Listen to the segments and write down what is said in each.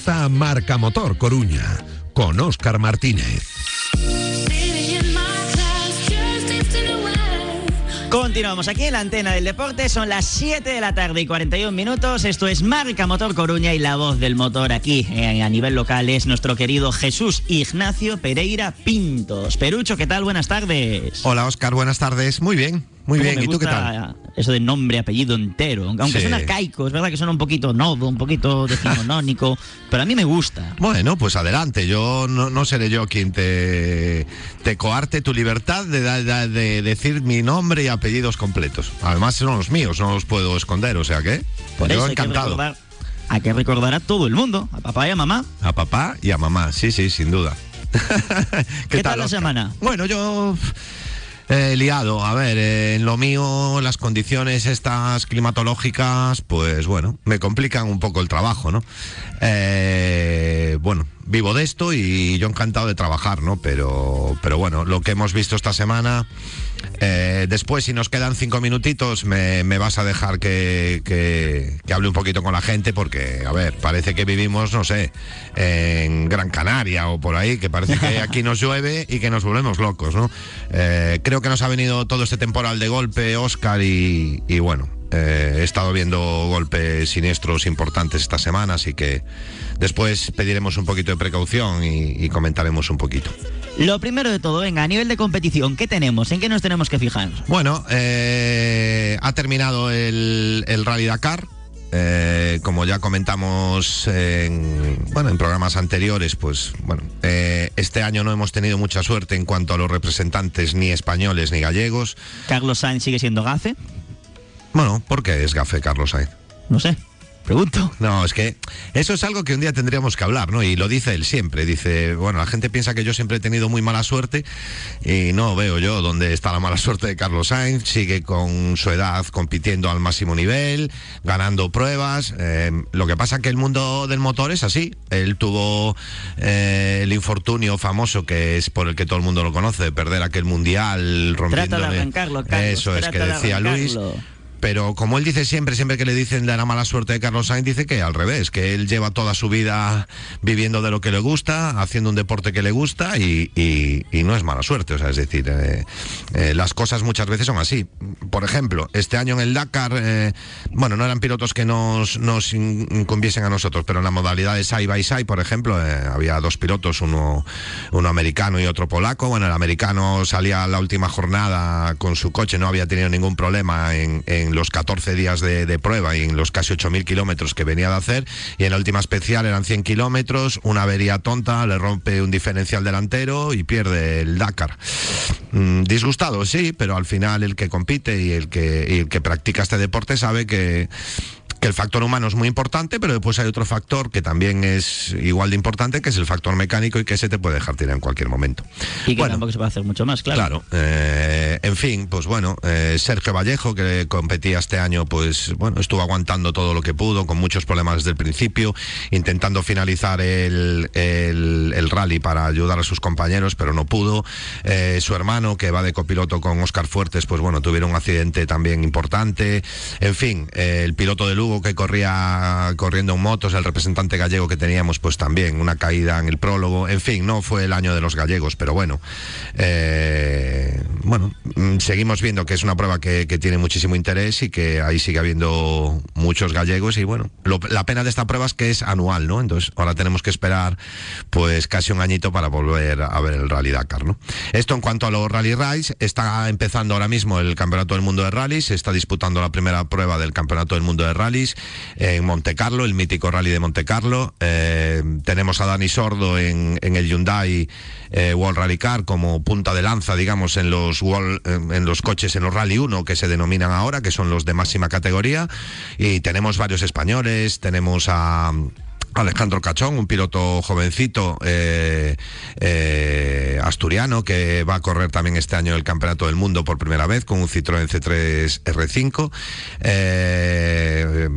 Comienza Marca Motor Coruña con Óscar Martínez. Continuamos aquí en la antena del deporte, son las 7 de la tarde y 41 minutos. Esto es Marca Motor Coruña y la voz del motor aquí eh, a nivel local es nuestro querido Jesús Ignacio Pereira Pintos. Perucho, ¿qué tal? Buenas tardes. Hola Oscar, buenas tardes. Muy bien, muy ¿Cómo bien. me ¿Y tú qué tal? Eso de nombre, apellido entero. Aunque Sí. suena caico, es verdad que suena un poquito nodo, un poquito decimonónico, pero a mí me gusta. Bueno, pues adelante. Yo no, no seré yo quien te, te coarte tu libertad de, de decir mi nombre y apellidos completos. Además son los míos, no los puedo esconder, o sea que Por yo eso hay que, encantado. recordar, hay que recordar a todo el mundo, a papá y a mamá. A papá y a mamá, sí, sí, sin duda. ¿Qué tal la semana? Bueno, yo eh, liado. A ver, eh, en lo mío, las condiciones estas climatológicas, pues bueno, me complican un poco el trabajo, ¿no? Eh, bueno, vivo de esto y yo encantado de trabajar, ¿no? Pero, pero bueno, lo que hemos visto esta semana. Eh, después, si nos quedan cinco minutitos, me, me vas a dejar que, que- que hable un poquito con la gente, porque, a ver, parece que vivimos, no sé, en Gran Canaria o por ahí, que parece que aquí nos llueve y que nos volvemos locos, ¿no? Eh, creo que nos ha venido todo este temporal de golpe, Oscar, y, y bueno, eh, he estado viendo golpes siniestros importantes esta semana, así que después pediremos un poquito de precaución y, y comentaremos un poquito. Lo primero de todo, venga, a nivel de competición, ¿qué tenemos? ¿En qué nos tenemos que fijar? Bueno, eh, ha terminado el, el Rally Dakar. Eh, como ya comentamos en, bueno, en programas anteriores, pues bueno, eh, este año no hemos tenido mucha suerte en cuanto a los representantes ni españoles ni gallegos. ¿Carlos Sainz sigue siendo gafe? Bueno, ¿por qué es gafe Carlos Sainz? No sé, pregunto. No, es que eso es algo que un día tendríamos que hablar, ¿no? Y lo dice él siempre. Dice, bueno, la gente piensa que yo siempre he tenido muy mala suerte y no veo yo dónde está la mala suerte de Carlos Sainz. Sigue con su edad compitiendo al máximo nivel, ganando pruebas. Eh, lo que pasa que el mundo del motor es así. Él tuvo eh, el infortunio famoso que es por el que todo el mundo lo conoce, de perder aquel mundial rompiendo. Trata de arrancarlo, Carlos. Eso es que de decía Luis. Pero como él dice siempre, siempre que le dicen de la mala suerte de Carlos Sainz, dice que al revés, que él lleva toda su vida viviendo de lo que le gusta, haciendo un deporte que le gusta y, y- y no es mala suerte. O sea, es decir, eh, eh, las cosas muchas veces son así. Por ejemplo, este año en el Dakar, eh, bueno, no eran pilotos que nos, nos in- incumbiesen a nosotros, pero en la modalidad de side by side, por ejemplo, eh, había dos pilotos, uno, uno americano y otro polaco. Bueno, el americano salía la última jornada con su coche, no había tenido ningún problema en, en los 14 días de, de prueba y en los casi 8.000 kilómetros que venía de hacer. Y en la última especial eran 100 kilómetros, una avería tonta, le rompe un diferencial delantero y pierde el Dakar. Mm, disgustado, sí, pero al final el que compite y el que, y el que practica este deporte sabe que que el factor humano es muy importante, pero después hay otro factor que también es igual de importante, que es el factor mecánico y que se te puede dejar tirar en cualquier momento. Y que Bueno, tampoco se puede hacer mucho más, claro. Claro, eh, en fin, pues bueno, eh, Sergio Vallejo, que competía este año, pues bueno, estuvo aguantando todo lo que pudo, con muchos problemas desde el principio, intentando finalizar el, el- rally para ayudar a sus compañeros, pero no pudo. Eh, su hermano, que va de copiloto con Oscar Fuertes, pues bueno, tuvieron un accidente también importante. En fin, eh, el piloto de Lugo que corría corriendo en motos, el representante gallego que teníamos, pues también una caída en el prólogo. En fin, no fue el año de los gallegos, pero bueno. eh, bueno, mm, seguimos viendo que es una prueba que tiene muchísimo interés y que ahí sigue habiendo muchos gallegos y bueno, la pena de esta prueba es que es anual, ¿no? Entonces ahora tenemos que esperar pues casi un añito para volver a ver el Rally Dakar, ¿no? Esto en cuanto a los Rally Rides, está empezando ahora mismo el Campeonato del Mundo de Rallys, está disputando la primera prueba del Campeonato del Mundo de Rallys en Monte Carlo, el mítico Rally de Monte Carlo. Eh, tenemos a Dani Sordo en, el Hyundai eh, World Rally Car como punta de lanza, digamos, en los, en en los coches, en los Rally 1 que se denominan ahora, que son los de máxima categoría. Y tenemos varios españoles, tenemos a... Alejandro Cachón, un piloto jovencito eh, eh, asturiano que va a correr también este año el Campeonato del Mundo por primera vez con un Citroën C3 R5. Eh,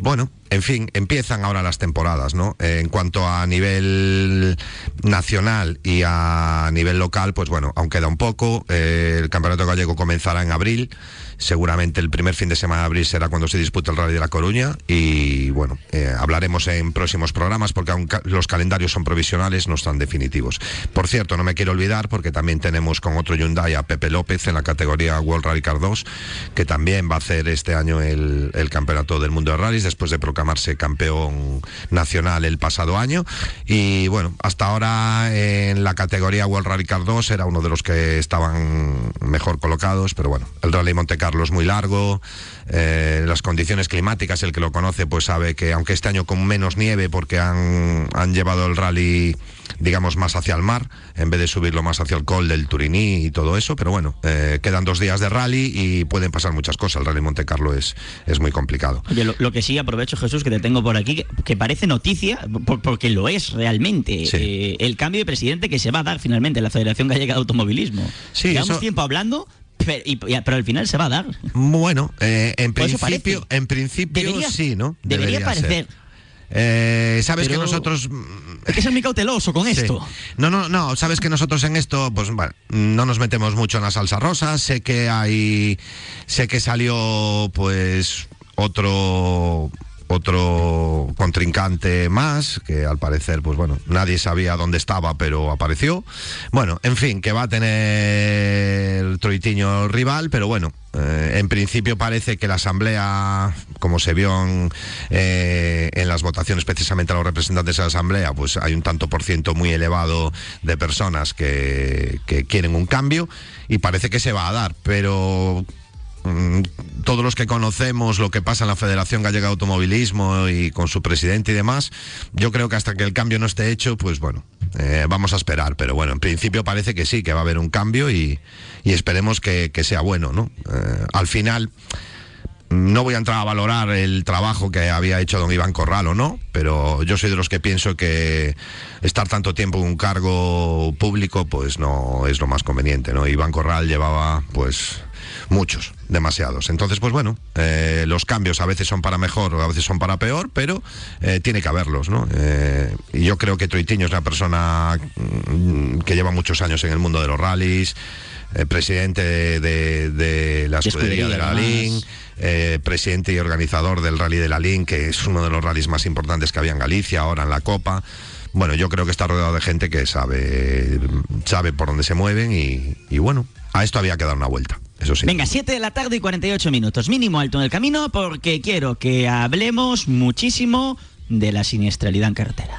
bueno, en fin, empiezan ahora las temporadas, ¿no? Eh, en cuanto a nivel nacional y a nivel local, pues bueno, aún queda un poco. Eh, el campeonato gallego comenzará en abril. Seguramente el primer fin de semana de abril será cuando se dispute el Rally de la Coruña y bueno, eh, hablaremos en próximos programas porque aún los calendarios son provisionales, no están definitivos. Por cierto, no me quiero olvidar porque también tenemos con otro Hyundai a Pepe López en la categoría World Rally Car 2, que también va a hacer este año el, campeonato del mundo de rallies después de proclamarse campeón nacional el pasado año. Y bueno, hasta ahora en la categoría World Rally Car 2 era uno de los que estaban mejor colocados, pero bueno, el Rally Monte Carlo es muy largo, eh, las condiciones climáticas, el que lo conoce pues sabe que aunque este año con menos nieve porque han, han llevado el rally digamos más hacia el mar en vez de subirlo más hacia el col del Turiní y todo eso pero bueno eh, quedan dos días de rally y pueden pasar muchas cosas. El rally Monte Carlo es, es muy complicado. Oye, lo, lo que sí aprovecho Jesús que te tengo por aquí que, que parece noticia por, porque lo es realmente Sí. eh, el cambio de presidente que se va a dar finalmente en la Federación Gallega de Automovilismo. Sí, llevamos eso- tiempo hablando pero, y- pero al final se va a dar. Bueno eh, en principio en principio sí no debería parecer. Eh, sabes Pero- que nosotros hay que ser muy cauteloso con Sí. esto No, no, no, sabes que nosotros en esto, pues bueno, no nos metemos mucho en la salsa rosa. Sé que hay, sé que salió, pues, otro otro contrincante más, que al parecer, pues bueno, nadie sabía dónde estaba, pero apareció. Bueno, en fin, que va a tener Troitiño rival, pero bueno, eh, en principio parece que la Asamblea, como se vio en, eh, en las votaciones precisamente a los representantes de la Asamblea, pues hay un tanto por ciento muy elevado de personas que, que quieren un cambio y parece que se va a dar, pero todos los que conocemos lo que pasa en la Federación Gallega de Automovilismo y con su presidente y demás, yo creo que hasta que el cambio no esté hecho, pues bueno, eh, vamos a esperar. Pero bueno, en principio parece que sí, que va a haber un cambio y, y esperemos que, que sea bueno, ¿no? Eh, al final... No voy a entrar a valorar el trabajo que había hecho don Iván Corral o no, pero yo soy de los que pienso que estar tanto tiempo en un cargo público pues no es lo más conveniente, ¿no? Iván Corral llevaba pues muchos, demasiados. Entonces, pues bueno, eh, los cambios a veces son para mejor o a veces son para peor, pero eh, tiene que haberlos, ¿no? Eh, y yo creo que Troitiño es una persona mm, que lleva muchos años en el mundo de los rallies, eh, presidente de, de- de la De escudería de la. LIN, eh, presidente y organizador del Rally de la LIN, que es uno de los rallies más importantes que había en Galicia, ahora en la Copa. Bueno, yo creo que está rodeado de gente que sabe, sabe por dónde se mueven y, y bueno, a esto había que dar una vuelta, eso sí. Venga, 7 de la tarde y 48 minutos. Mínimo alto en el camino porque quiero que hablemos muchísimo de la siniestralidad en carretera.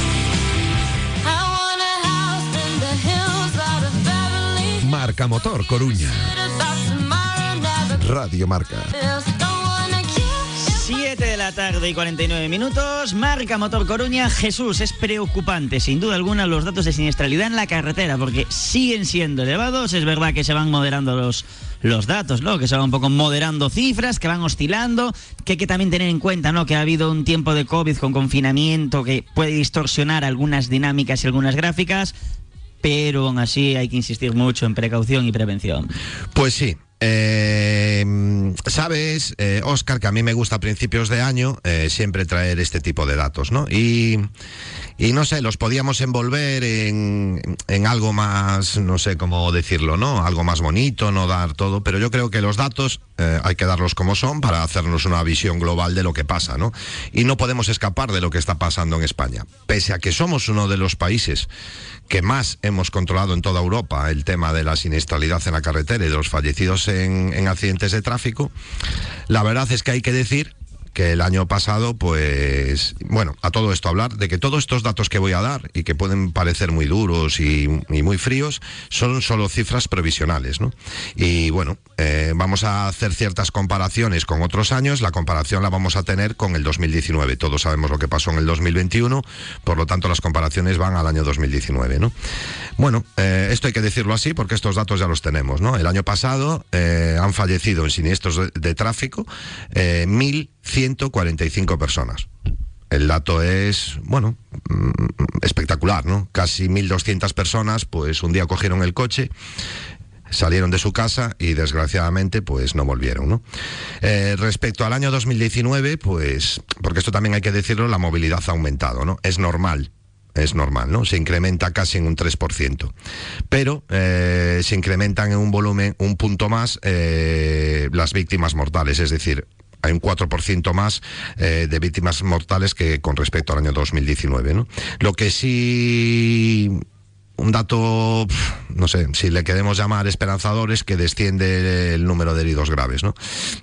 Marca Motor Coruña. Radio Marca. feels. Don't wanna kill 7 de la tarde y 49 minutos. Marca Motor Coruña. Jesús, es preocupante, sin duda alguna, los datos de siniestralidad en la carretera, porque siguen siendo elevados. Es verdad que se van moderando los, los datos, ¿no? Que se van un poco moderando cifras, que van oscilando, que hay que también tener en cuenta, ¿no? Que ha habido un tiempo de COVID con confinamiento que puede distorsionar algunas dinámicas y algunas gráficas. Pero aún así hay que insistir mucho en precaución y prevención. Pues sí. Eh, Sabes, eh, Oscar, que a mí me gusta a principios de año eh, siempre traer este tipo de datos, ¿no? Y, no sé, los podíamos envolver en, en algo más, no sé cómo decirlo, ¿no? Algo más bonito, no dar todo, pero yo creo que los datos eh, hay que darlos como son para hacernos una visión global de lo que pasa, ¿no? Y no podemos escapar de lo que está pasando en España. Pese a que somos uno de los países que más hemos controlado en toda Europa el tema de la siniestralidad en la carretera y de los fallecidos en, en accidentes de tráfico, la verdad es que hay que decir que el año pasado, pues, bueno, a todo esto hablar de que todos estos datos que voy a dar y que pueden parecer muy duros y, muy fríos, son solo cifras provisionales, ¿no? Y bueno, eh, vamos a hacer ciertas comparaciones con otros años, la comparación la vamos a tener con el 2019, todos sabemos lo que pasó en el 2021, por lo tanto las comparaciones van al año 2019, ¿no? Bueno, eh, esto hay que decirlo así porque estos datos ya los tenemos, ¿no? El año pasado eh, han fallecido en siniestros de, tráfico eh, 1.145 personas. El dato es, bueno, mm, espectacular, ¿no? Casi 1.200 personas, pues un día cogieron el coche, salieron de su casa y desgraciadamente pues no volvieron. ¿no? Eh, respecto al año 2019, pues, porque esto también hay que decirlo, la movilidad ha aumentado, ¿no? Es normal. Es normal, ¿no? Se incrementa casi en un 3%. Pero eh, se incrementan en un volumen, un punto más, eh, las víctimas mortales. Es decir, hay un 4% más eh, de víctimas mortales que con respecto al año 2019. ¿no? Lo que sí un dato, no sé, si le queremos llamar esperanzador, es que desciende el número de heridos graves, ¿no?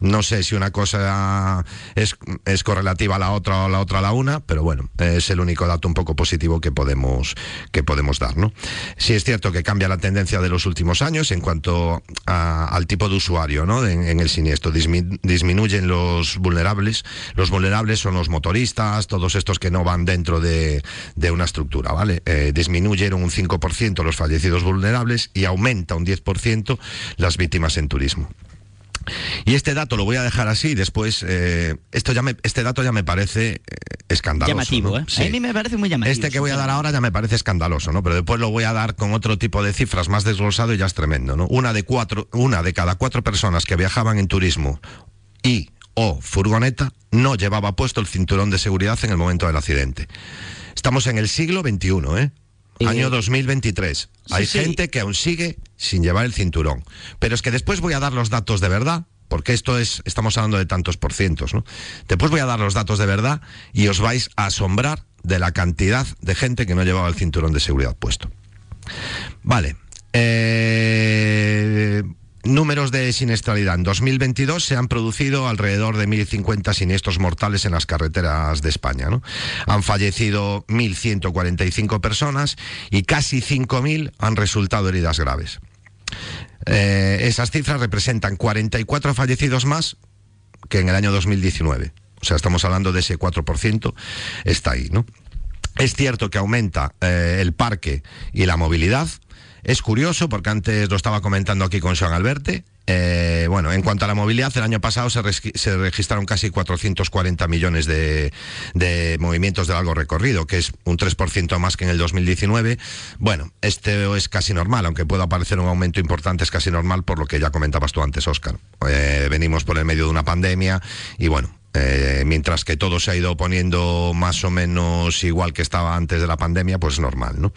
No sé si una cosa es, es correlativa a la otra o la otra a la una, pero bueno, es el único dato un poco positivo que podemos, que podemos dar, ¿no? Sí es cierto que cambia la tendencia de los últimos años en cuanto a- al tipo de usuario, ¿no? En, en el siniestro. Dismi- disminuyen los vulnerables. Los vulnerables son los motoristas, todos estos que no van dentro de, de una estructura, ¿vale? Eh, disminuyeron un 5% los fallecidos vulnerables y aumenta un 10% las víctimas en turismo. Y este dato lo voy a dejar así, después, eh, esto ya me, este dato ya me parece eh, escandaloso. Llamativo, ¿no? ¿eh? Sí. A mí me parece muy llamativo. Este que voy a dar ahora ya me parece escandaloso, ¿no? Pero después lo voy a dar con otro tipo de cifras más desglosado y ya es tremendo, ¿no? Una de cuatro, una de cada cuatro personas que viajaban en turismo y o furgoneta no llevaba puesto el cinturón de seguridad en el momento del accidente. Estamos en el siglo XXI, ¿eh? Año 2023. Hay sí. gente que aún sigue sin llevar el cinturón. Pero es que después voy a dar los datos de verdad, porque esto es, estamos hablando de tantos por cientos, ¿no? Después voy a dar los datos de verdad y os vais a asombrar de la cantidad de gente que no llevaba el cinturón de seguridad puesto. Vale. Eh, números de siniestralidad. En 2022 se han producido alrededor de 1.050 siniestros mortales en las carreteras de España. Han fallecido 1.145 personas y casi 5.000 han resultado heridas graves. Eh, esas cifras representan 44 fallecidos más que en el año 2019. O sea, estamos hablando de ese 4%, está ahí, ¿no? Es cierto que aumenta eh, el parque y la movilidad. Es curioso porque antes lo estaba comentando aquí con Joan Alberte. Eh, bueno, en cuanto a la movilidad, el año pasado se, registraron casi 440 millones de, de movimientos de largo recorrido, que es un 3% más que en el 2019. Bueno, este es casi normal, aunque pueda parecer un aumento importante, es casi normal por lo que ya comentabas tú antes, Óscar. Eh, venimos por el medio de una pandemia y bueno, eh, mientras que todo se ha ido poniendo más o menos igual que estaba antes de la pandemia, pues normal, ¿no?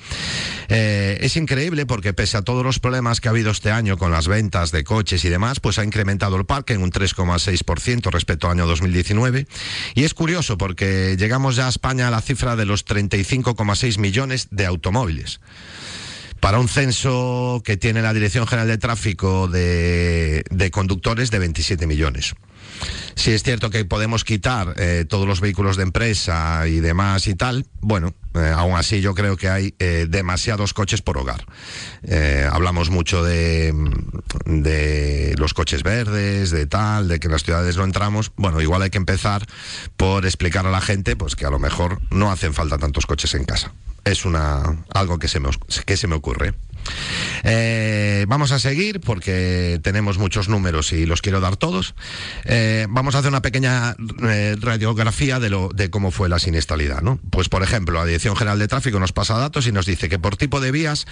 Eh, es increíble porque pese a todos los problemas que ha habido este año con las ventas de coches y demás, pues ha incrementado el parque en un 3,6% respecto al año 2019. Y es curioso porque llegamos ya a España a la cifra de los 35,6 millones de automóviles para un censo que tiene la Dirección General de Tráfico de, de conductores de 27 millones. Si es cierto que podemos quitar eh, todos los vehículos de empresa y demás y tal, bueno, eh, aún así yo creo que hay eh, demasiados coches por hogar. Eh, hablamos mucho de, de los coches verdes, de tal, de que en las ciudades no entramos. Bueno, igual hay que empezar por explicar a la gente pues que a lo mejor no hacen falta tantos coches en casa. Es una algo que se me, que se me ocurre. Eh, vamos a seguir porque tenemos muchos números y los quiero dar todos. Eh, vamos a hacer una pequeña eh, radiografía de, lo, de cómo fue la siniestralidad. ¿no? Pues, por ejemplo, la Dirección General de Tráfico nos pasa datos y nos dice que por tipo de vías,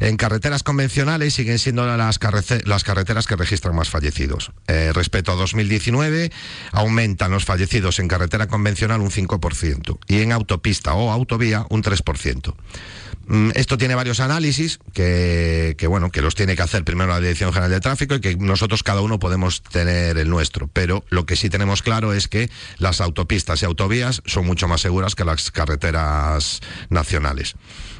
en carreteras convencionales siguen siendo las, las carreteras que registran más fallecidos. Respecto a 2019, aumentan los fallecidos en carretera convencional un 5% y en autopista o autovía un 3%. Mm, Esto tiene varios análisis que, bueno, que los tiene que hacer primero la Dirección General de Tráfico y que nosotros cada uno podemos tener el nuestro. Pero lo que sí tenemos claro es que las autopistas y autovías son mucho más seguras que las carreteras nacionales.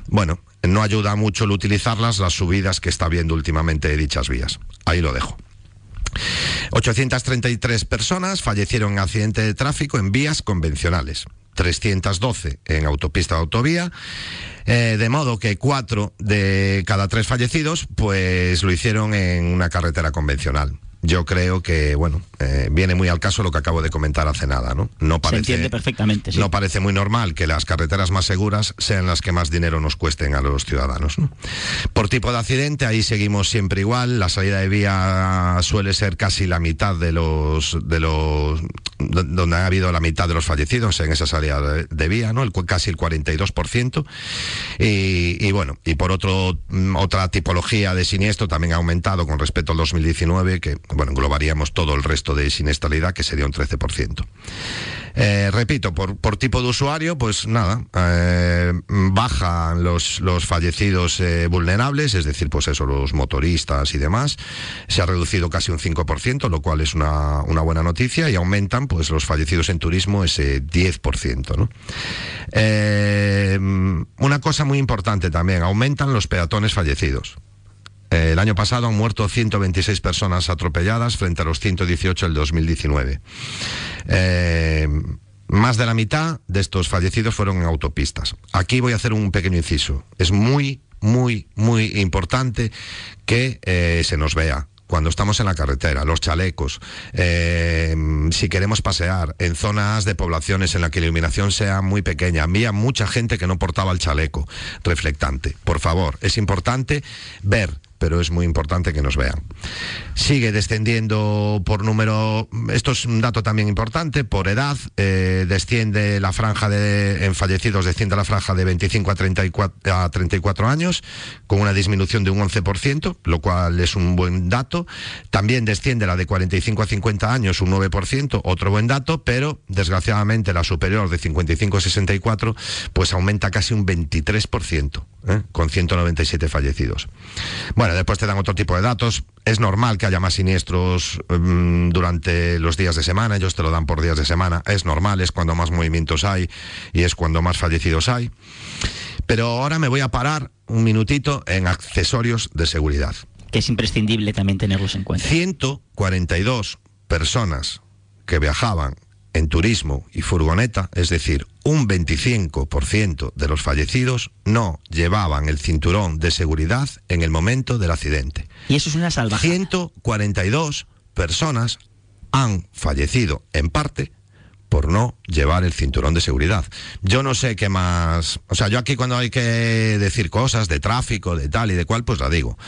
Bueno, no ayuda mucho el utilizarlas las subidas que está viendo últimamente dichas vías. Ahí lo dejo. 833 personas fallecieron en accidente de tráfico en vías convencionales. 312 en autopista o autovía, eh, de modo que cuatro de cada tres fallecidos pues lo hicieron en una carretera convencional. Yo creo que, bueno, eh, viene muy al caso lo que acabo de comentar hace nada, ¿no? No Se parece, entiende perfectamente, sí. no parece muy normal que las carreteras más seguras sean las que más dinero nos cuesten a los ciudadanos. ¿no? Por tipo de accidente, ahí seguimos siempre igual. La salida de vía suele ser casi la mitad de los, de los, do- donde ha habido la mitad de los fallecidos en esa salida de, de vía, ¿no? El, casi el 42%. Y, y bueno, y por otro, mm, otra tipología de siniestro también ha aumentado con respecto al 2019, que bueno, englobaríamos todo el resto de siniestralidad, que sería un 13%. Eh, repito, por, por tipo de usuario, pues nada, eh, bajan los, los fallecidos eh, vulnerables, es decir, pues eso, los motoristas y demás. Se ha reducido casi un 5%, lo cual es una, una buena noticia, y aumentan pues los fallecidos en turismo ese 10%. ¿no? Eh, una cosa muy importante también, aumentan los peatones fallecidos. Eh, El año pasado han muerto 126 personas atropelladas frente a los 118 del 2019. Eh, más de la mitad de estos fallecidos fueron en autopistas. Aquí voy a hacer un pequeño inciso. Es muy, muy, muy importante que eh, se nos vea. Cuando estamos en la carretera, los chalecos, si queremos pasear en zonas de poblaciones en las que la iluminación sea muy pequeña, había mucha gente que no portaba el chaleco reflectante. Por favor, es importante ver pero es muy importante que nos vean. Sigue descendiendo por número, esto es un dato también importante, por edad, eh, desciende la franja de, en fallecidos, desciende la franja de 25 a 34, a 34 años, con una disminución de un 11%, lo cual es un buen dato. También desciende la de 45 a 50 años, un 9%, otro buen dato, pero desgraciadamente la superior de 55 a 64, pues aumenta casi un 23%, ¿eh? con 197 fallecidos. Bueno, después te dan otro tipo de datos. Es normal que haya más siniestros mm, durante los días de semana, ellos te lo dan por días de semana. Es normal, es cuando más movimientos hay y es cuando más fallecidos hay. Pero ahora me voy a parar un minutito en accesorios de seguridad. Que es imprescindible también tenerlos en cuenta. 142 personas que viajaban en turismo y furgoneta, es decir, un 25% de los fallecidos no llevaban el cinturón de seguridad en el momento del accidente. Y eso es una salvajada. 142 personas han fallecido en parte por no llevar el cinturón de seguridad. Yo no sé qué más... O sea, yo aquí cuando hay que decir cosas de tráfico, de tal y de cual, pues la digo.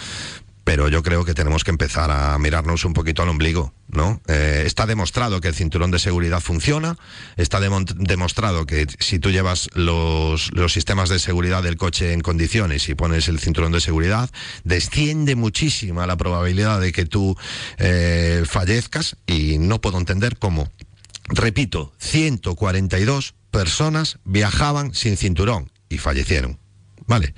Pero yo creo que tenemos que empezar a mirarnos un poquito al ombligo, ¿no? Eh, está demostrado que el cinturón de seguridad funciona, está demostrado que si tú llevas los, los sistemas de seguridad del coche en condiciones y pones el cinturón de seguridad, desciende muchísima la probabilidad de que tú eh, fallezcas y no puedo entender cómo. Repito, 142 personas viajaban sin cinturón y fallecieron. ¿Vale?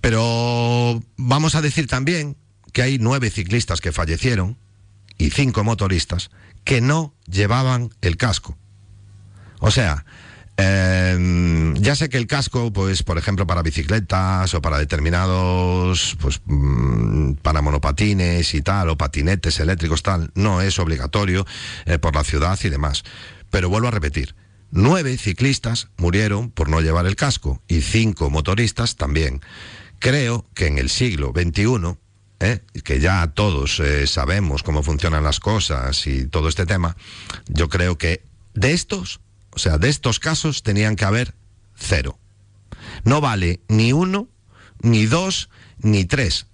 Pero vamos a decir también que hay nueve ciclistas que fallecieron y cinco motoristas que no llevaban el casco. O sea, eh, ya sé que el casco, pues, por ejemplo, para bicicletas o para determinados, pues, mm, para monopatines y tal, o patinetes eléctricos, tal, no es obligatorio eh, por la ciudad y demás. Pero vuelvo a repetir, nueve ciclistas murieron por no llevar el casco y cinco motoristas también. Creo que en el siglo XXI, ¿eh? que ya todos eh, sabemos cómo funcionan las cosas y todo este tema, yo creo que de estos, o sea, de estos casos tenían que haber cero. No vale ni uno, ni dos, ni tres.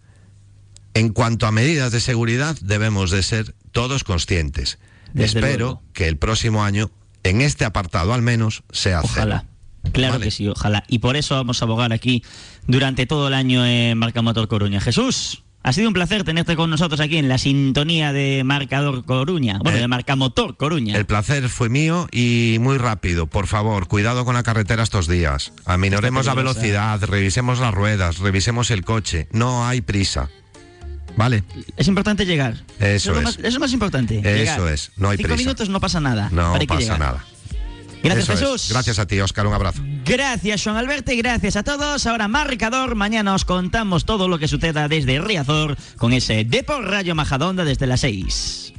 En cuanto a medidas de seguridad, debemos de ser todos conscientes. Desde Espero luego. que el próximo año, en este apartado al menos, sea Ojalá. cero. Claro Vale. que sí, ojalá. Y por eso vamos a abogar aquí durante todo el año en Marca Motor Coruña. Jesús, ha sido un placer tenerte con nosotros aquí en la sintonía de Marcador Coruña. Bueno, Eh, de Marca Motor Coruña. El placer fue mío y muy rápido. Por favor, cuidado con la carretera estos días. Aminoremos la velocidad, revisemos las ruedas, revisemos el coche. No hay prisa. ¿Vale? Es importante llegar. Eso es. Más, eso es más importante. Eso llegar. es, no hay Cinco prisa. minutos no pasa nada. No pasa nada. Gracias, Eso es. Jesús. Gracias a ti, Oscar. Un abrazo. Gracias, Juan Alberto, y gracias a todos. Ahora, marcador. Mañana os contamos todo lo que suceda desde Riazor con ese Depor Rayo Majadonda desde las 6.